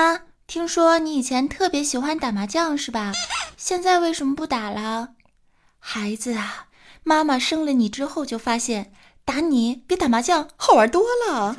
妈，听说你以前特别喜欢打麻将是吧？现在为什么不打了？孩子啊，妈妈生了你之后就发现，打你比打麻将好玩多了啊！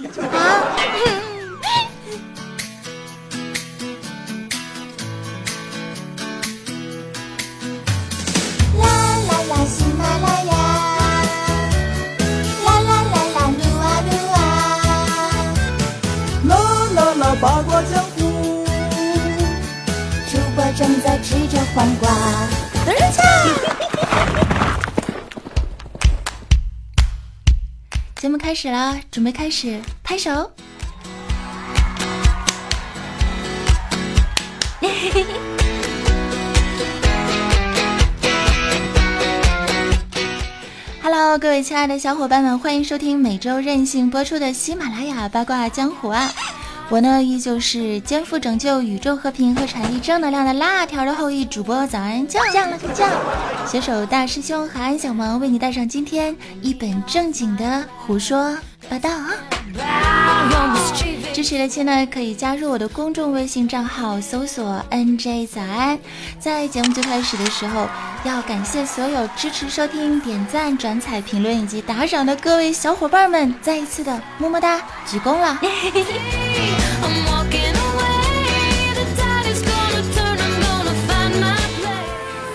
吃着黄瓜。等一下，节目开始了，准备开始，拍手。Hello，各位亲爱的小伙伴们，欢迎收听每周任性播出的喜马拉雅八卦江湖啊！我呢，依旧是肩负拯救宇宙和平和传递正能量的辣条的后裔主播，早安酱酱了个酱，携手大师兄和安小萌，为你带上今天一本正经的胡说八道啊！支持的亲呢，可以加入我的公众微信账号，搜索 NJ 早安。在节目最开始的时候，要感谢所有支持收听、点赞、转采、评论以及打赏的各位小伙伴们，再一次的么么哒，鞠躬了。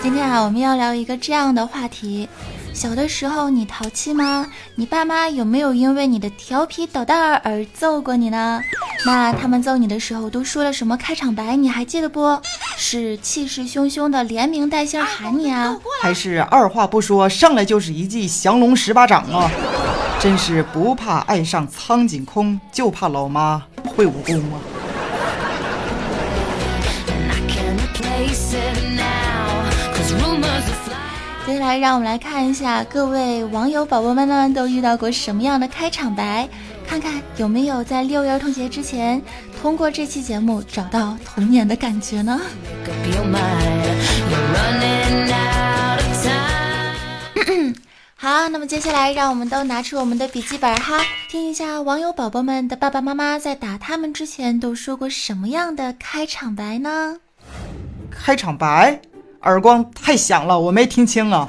今天啊，我们要聊一个这样的话题：小的时候你淘气吗？你爸妈有没有因为你的调皮捣蛋而揍过你呢？那他们揍你的时候都说了什么开场白？你还记得不？是气势汹汹的连名带姓喊你啊，还是二话不说上来就是一记降龙十八掌啊？真是不怕爱上苍井空，就怕老妈会武功啊！来，让我们来看一下各位网友宝宝们呢都遇到过什么样的开场白，看看有没有在六一儿童节之前通过这期节目找到童年的感觉呢？好，那么接下来让我们都拿出我们的笔记本哈，听一下网友宝宝们的爸爸妈妈在打他们之前都说过什么样的开场白呢？开场白。耳光太响了，我没听清啊！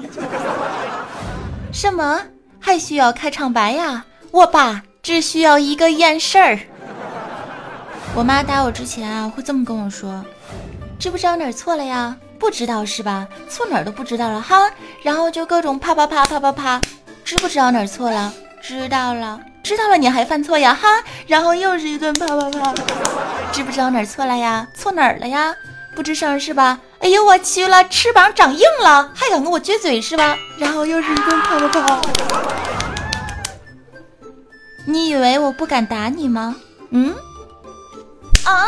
什么还需要开场白呀？我爸只需要一个眼神儿。我妈打我之前啊，会这么跟我说：“知不知道哪儿错了呀？不知道是吧？错哪儿都不知道了哈。”然后就各种啪啪啪啪啪啪，知不知道哪儿错了？知道了，知道了你还犯错呀哈？然后又是一顿啪啪啪，知不知道哪儿错了呀？错哪儿了呀？不吱声是吧？哎呦我去了，翅膀长硬了，还敢跟我撅嘴是吧？然后又是一顿啪啪啪。你以为我不敢打你吗？嗯？啊？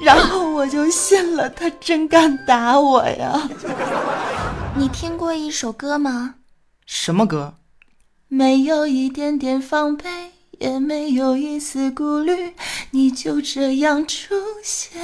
然后我就信了，他真敢打我呀！你听过一首歌吗？什么歌？没有一点点防备，也没有一丝顾虑，你就这样出现。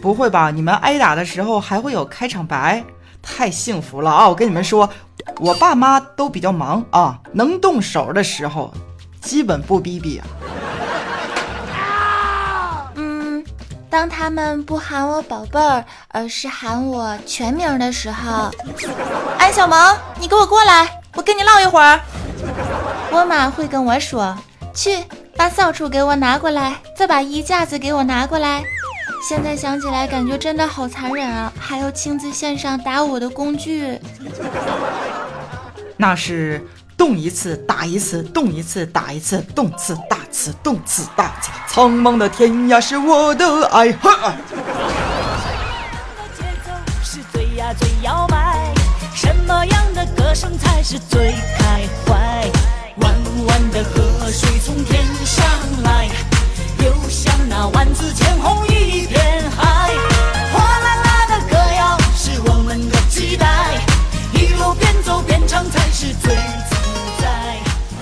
不会吧？你们挨打的时候还会有开场白？太幸福了啊！我跟你们说，我爸妈都比较忙啊，能动手的时候，基本不逼逼啊。嗯，当他们不喊我宝贝儿，而是喊我全名的时候，安小萌，你给我过来，我跟你唠一会儿。我妈会跟我说，去把扫帚给我拿过来，再把衣架子给我拿过来。现在想起来，感觉真的好残忍啊！还要亲自献上打我的工具，那是动一次打一次，动一次打一次，动次打次，动次打次。苍茫的天涯是我的爱。哈。是最呀最摇摆，什么样的歌声才是最开怀？弯弯的河水从天上来。那万紫千红一片海火辣辣的歌谣是我们的期待一路边走边唱才是最自在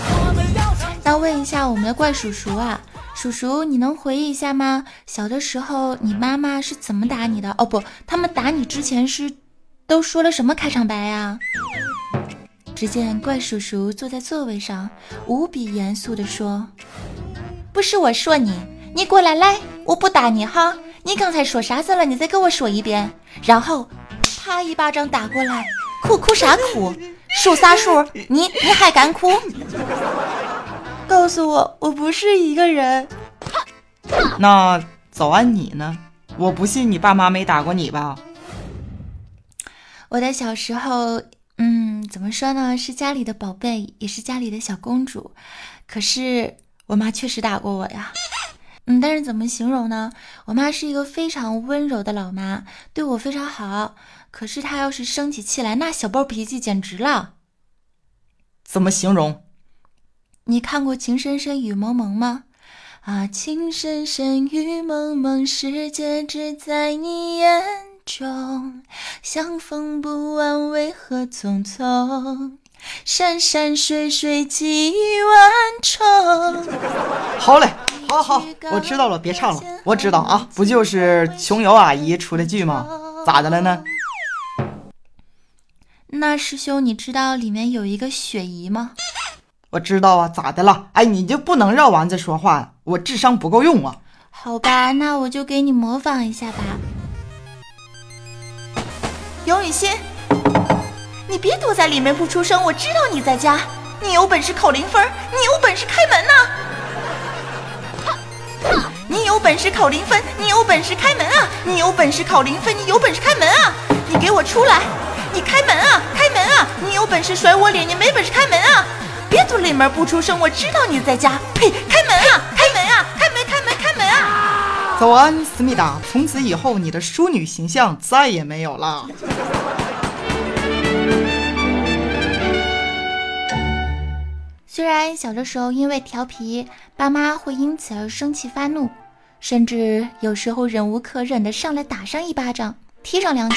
我们要唱那问一下我们的怪叔叔啊叔叔你能回忆一下吗小的时候你妈妈是怎么打你的哦不他们打你之前是都说了什么开场白呀只见怪叔叔坐在座位上无比严肃的说不是我说你你过来来，我不打你哈。你刚才说啥子了？你再给我说一遍。”然后，啪一巴掌打过来，哭哭啥哭？数啥数？你你还敢哭？告诉我，我不是一个人。那早安你呢？我不信你爸妈没打过你吧？我的小时候。嗯，怎么说呢？是家里的宝贝，也是家里的小公主。可是我妈确实打过我呀。嗯，但是怎么形容呢？我妈是一个非常温柔的老妈，对我非常好。可是她要是生起气来，那小暴脾气简直了。怎么形容？你看过《情深深雨蒙蒙》吗？啊，情深深雨蒙蒙，世界只在你眼。中相逢不晚为何匆匆，山山水水几万重。好嘞，好好，我知道了，别唱了。我知道啊，不就是琼瑶阿姨出的剧吗？咋的了呢？那师兄，你知道里面有一个雪姨吗？我知道啊，咋的了？哎，你就不能绕弯子说话？我智商不够用啊。好吧，那我就给你模仿一下吧。尤雨欣，你别躲在里面不出声，我知道你在家。你有本事考零分，你有本事开门呐！你有本事考零分，你有本事开门啊！你有本事考零分，你有本事开门啊！你给我出来！你开门啊！开门啊！你有本事甩我脸，你没本事开门啊！别躲里面不出声，我知道你在家。呸！开门啊！开门啊！开门！开门！开门啊！早安，思密达。从此以后，你的淑女形象再也没有了。虽然小的时候因为调皮，爸妈会因此而生气发怒，甚至有时候忍无可忍的上来打上一巴掌，踢上两脚。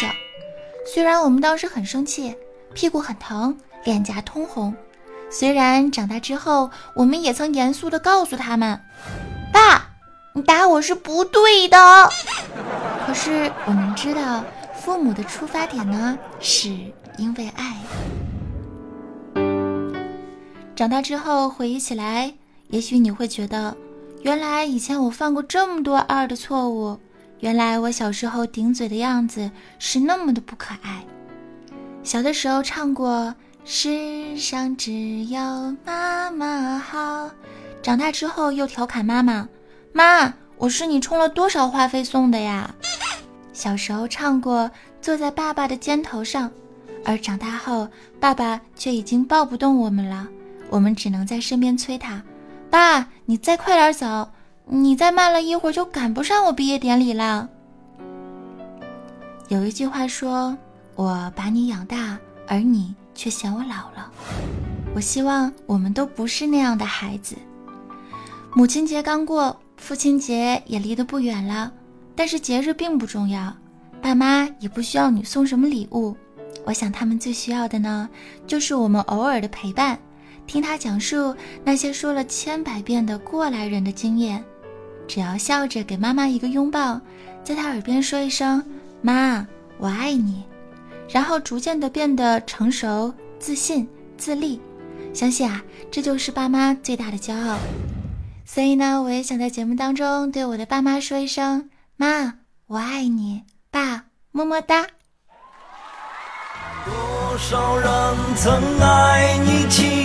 虽然我们当时很生气，屁股很疼，脸颊通红。虽然长大之后，我们也曾严肃的告诉他们，爸。你打我是不对的，可是我们知道，父母的出发点呢，是因为爱。长大之后回忆起来，也许你会觉得，原来以前我犯过这么多二的错误，原来我小时候顶嘴的样子是那么的不可爱。小的时候唱过“世上只有妈妈好”，长大之后又调侃妈妈。妈，我是你充了多少话费送的呀？小时候唱过坐在爸爸的肩头上，而长大后爸爸却已经抱不动我们了，我们只能在身边催他：“爸，你再快点走，你再慢了一会儿就赶不上我毕业典礼了。”有一句话说：“我把你养大，而你却嫌我老了。”我希望我们都不是那样的孩子。母亲节刚过。父亲节也离得不远了，但是节日并不重要，爸妈也不需要你送什么礼物。我想他们最需要的呢，就是我们偶尔的陪伴，听他讲述那些说了千百遍的过来人的经验。只要笑着给妈妈一个拥抱，在他耳边说一声“妈，我爱你”，然后逐渐的变得成熟、自信、自立。相信啊，这就是爸妈最大的骄傲。所以呢，我也想在节目当中对我的爸妈说一声：“妈，我爱你，爸，么么哒。”多少人曾爱你青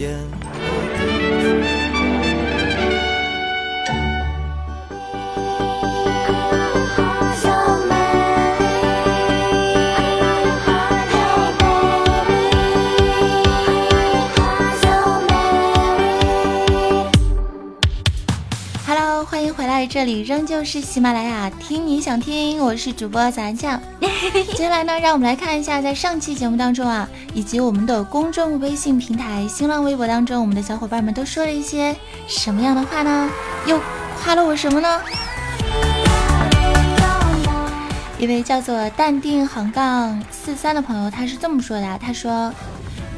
眼。这里仍旧是喜马拉雅，听你想听，我是主播咱酱。接下来呢，让我们来看一下，在上期节目当中啊，以及我们的公众微信平台、新浪微博当中，我们的小伙伴们都说了一些什么样的话呢？又夸了我什么呢？一位叫做淡定横杠四三的朋友，他是这么说的：他说，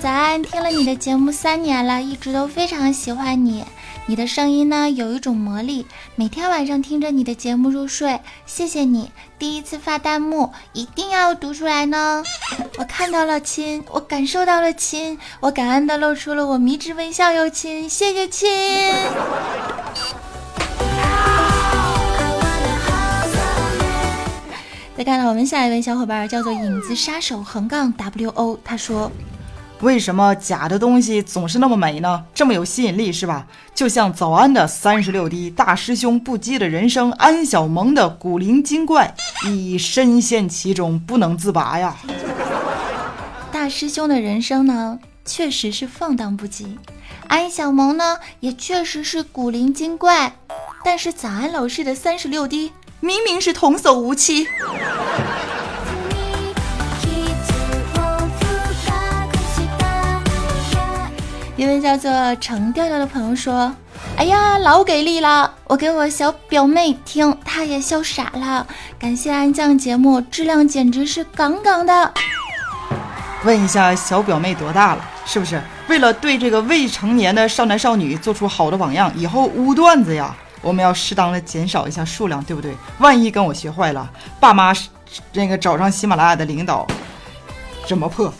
早安，听了你的节目三年了，一直都非常喜欢你。你的声音呢有一种魔力，每天晚上听着你的节目入睡。谢谢你，第一次发弹幕一定要读出来呢。我看到了亲，我感受到了亲，我感恩的露出了我迷之微笑哟亲，谢谢亲。再看到我们下一位小伙伴叫做影子杀手横杠 W O，他说。为什么假的东西总是那么美呢？这么有吸引力是吧？就像早安的三十六滴，大师兄不羁的人生，安小萌的古灵精怪，已深陷其中不能自拔呀。大师兄的人生呢，确实是放荡不羁；安小萌呢，也确实是古灵精怪。但是早安老师的三十六滴，明明是童叟无欺。一位叫做程调调的朋友说：“哎呀，老给力了！我给我小表妹听，她也笑傻了。感谢安酱节目，质量简直是杠杠的。”问一下小表妹多大了？是不是为了对这个未成年的少男少女做出好的榜样？以后污段子呀，我们要适当的减少一下数量，对不对？万一跟我学坏了，爸妈那个找上喜马拉雅的领导，怎么破？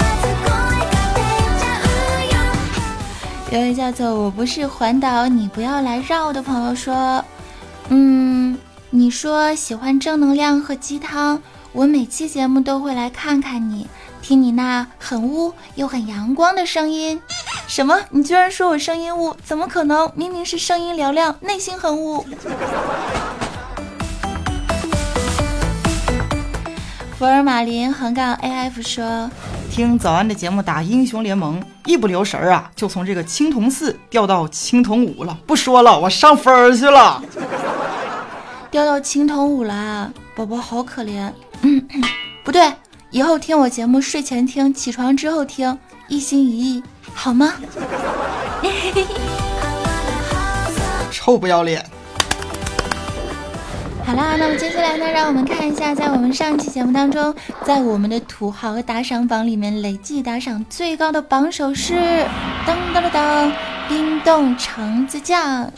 有位叫做“我不是环岛，你不要来绕”的朋友说：“嗯，你说喜欢正能量和鸡汤，我每期节目都会来看看你，听你那很污又很阳光的声音。什么？你居然说我声音污？怎么可能？明明是声音嘹亮，内心很污。”福尔马林横杠 AF 说。听早安的节目打英雄联盟，一不留神儿啊，就从这个青铜四掉到青铜五了。不说了，我上分儿去了，掉到青铜五啦，宝宝好可怜。不对，以后听我节目，睡前听，起床之后听，一心一意，好吗？臭不要脸。好啦，那么接下来呢，让我们看一下，在我们上期节目当中，在我们的土豪打赏榜里面，累计打赏最高的榜首是噔噔噔噔，冰冻橙子酱，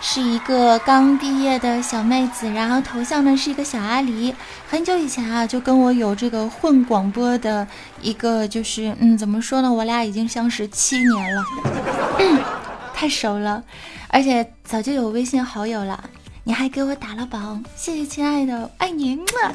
是一个刚毕业的小妹子，然后头像呢是一个小阿狸，很久以前啊就跟我有这个混广播的一个，就是嗯，怎么说呢，我俩已经相识七年了，太熟了，而且早就有微信好友了。你还给我打了榜，谢谢亲爱的，爱您嘛。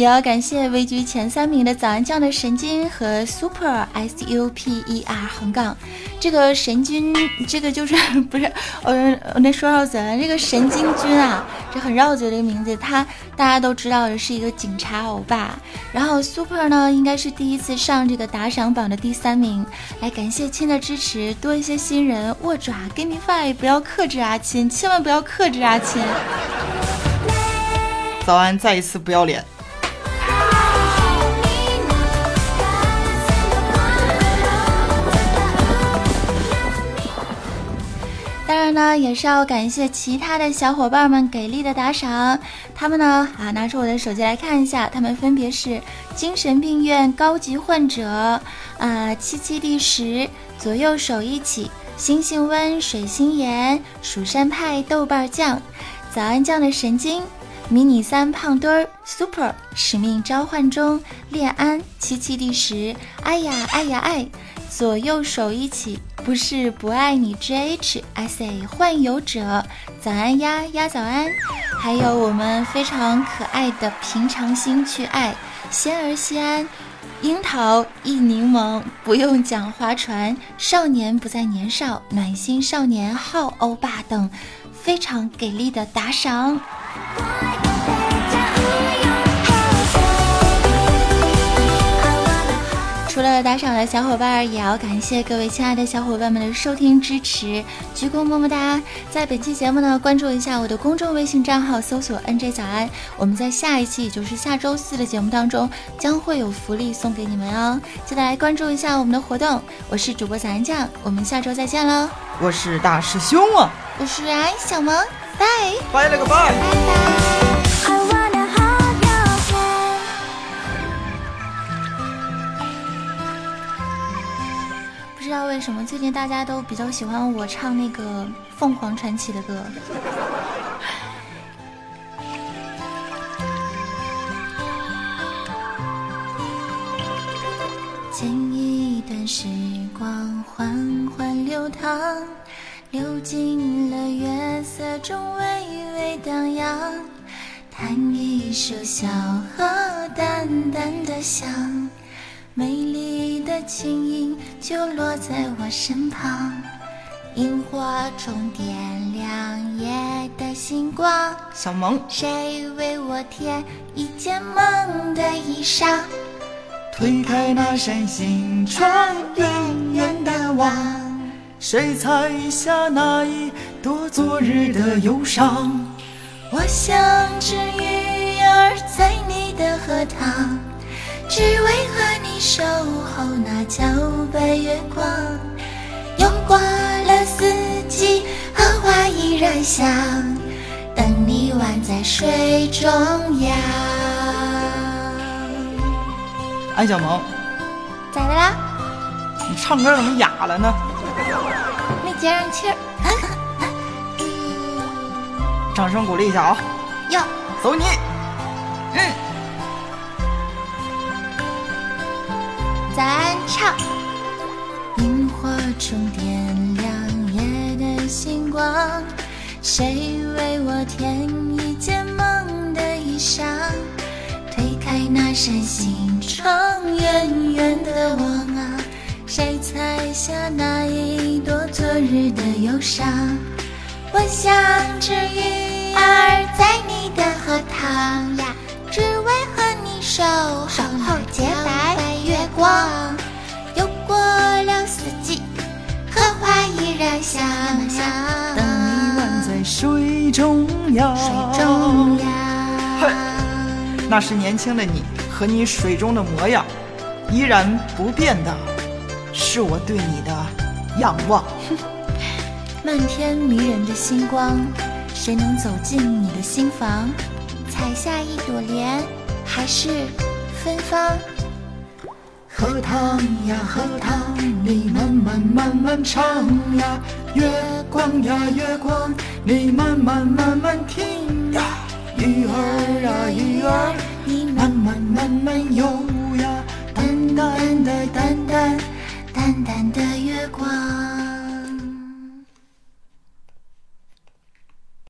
也要感谢位居前三名的早安酱的神经和 Super S U P E R 横杠。这个神经，这个就是 不是我我那说绕嘴了。这个神经君啊，这很绕嘴的一个名字，他大家都知道的是一个警察欧巴。然后 Super 呢，应该是第一次上这个打赏榜的第三名。来感谢亲的支持，多一些新人握爪，Give me five，不要克制啊亲，千万不要克制啊亲。早安，再一次不要脸。那，也是要感谢其他的小伙伴们给力的打赏。他们呢，啊，拿出我的手机来看一下，他们分别是精神病院高级患者，啊，七七第十，左右手一起，星星温，水星岩，蜀山派豆瓣酱，早安酱的神经，迷你三胖墩儿，super，使命召唤中，恋安，七七第十，哎呀哎呀哎，左右手一起。不是不爱你，JH，I say 幻游者，早安呀呀早安，还有我们非常可爱的平常心去爱，仙儿西安，樱桃一柠檬，不用讲划船，少年不再年少，暖心少年好欧巴等，非常给力的打赏。了打赏的小伙伴，也要感谢各位亲爱的小伙伴们的收听支持，鞠躬么么哒！在本期节目呢，关注一下我的公众微信账号，搜索 NJ 早安。我们在下一期，也就是下周四的节目当中，将会有福利送给你们哦，记得来关注一下我们的活动。我是主播早安酱，我们下周再见喽！我是大师兄啊，我是爱小萌，拜拜了个拜。拜拜。知道为什么最近大家都比较喜欢我唱那个凤凰传奇的歌。前一段时光缓缓流淌，流进了月色中微微荡漾，弹一首小河淡淡的香。美丽的琴音就落在我身旁，萤火虫点亮夜的星光。小萌，谁为我添一件梦的衣裳？推开那扇心窗，远远的望，谁采下那一朵昨日的忧伤？我像只鱼儿在你的荷塘。只为和你守候那皎白月光，又过了四季，荷花依然香，等你宛在水中央。安小萌，咋的啦？你唱歌怎么哑了呢？没接上气儿。掌声鼓励一下啊！哟，走你！嗯。咱唱，萤火虫点亮夜的星光，谁为我添一件梦的衣裳？推开那扇心窗，远远的望啊，谁采下那一朵昨日的忧伤？我像只鱼儿在你的荷塘呀，只为和你守守候洁白。月光又过了四季，荷花依然香，等你宛在水中央。水中央，那是年轻的你和你水中的模样，依然不变的，是我对你的仰望。漫天迷人的星光，谁能走进你的心房？采下一朵莲，还是芬芳？荷塘呀荷塘，你慢慢慢慢唱呀；月光呀月光，你慢慢慢慢听呀。鱼儿呀鱼儿，你慢慢慢慢游呀。淡淡的淡淡淡淡的月光。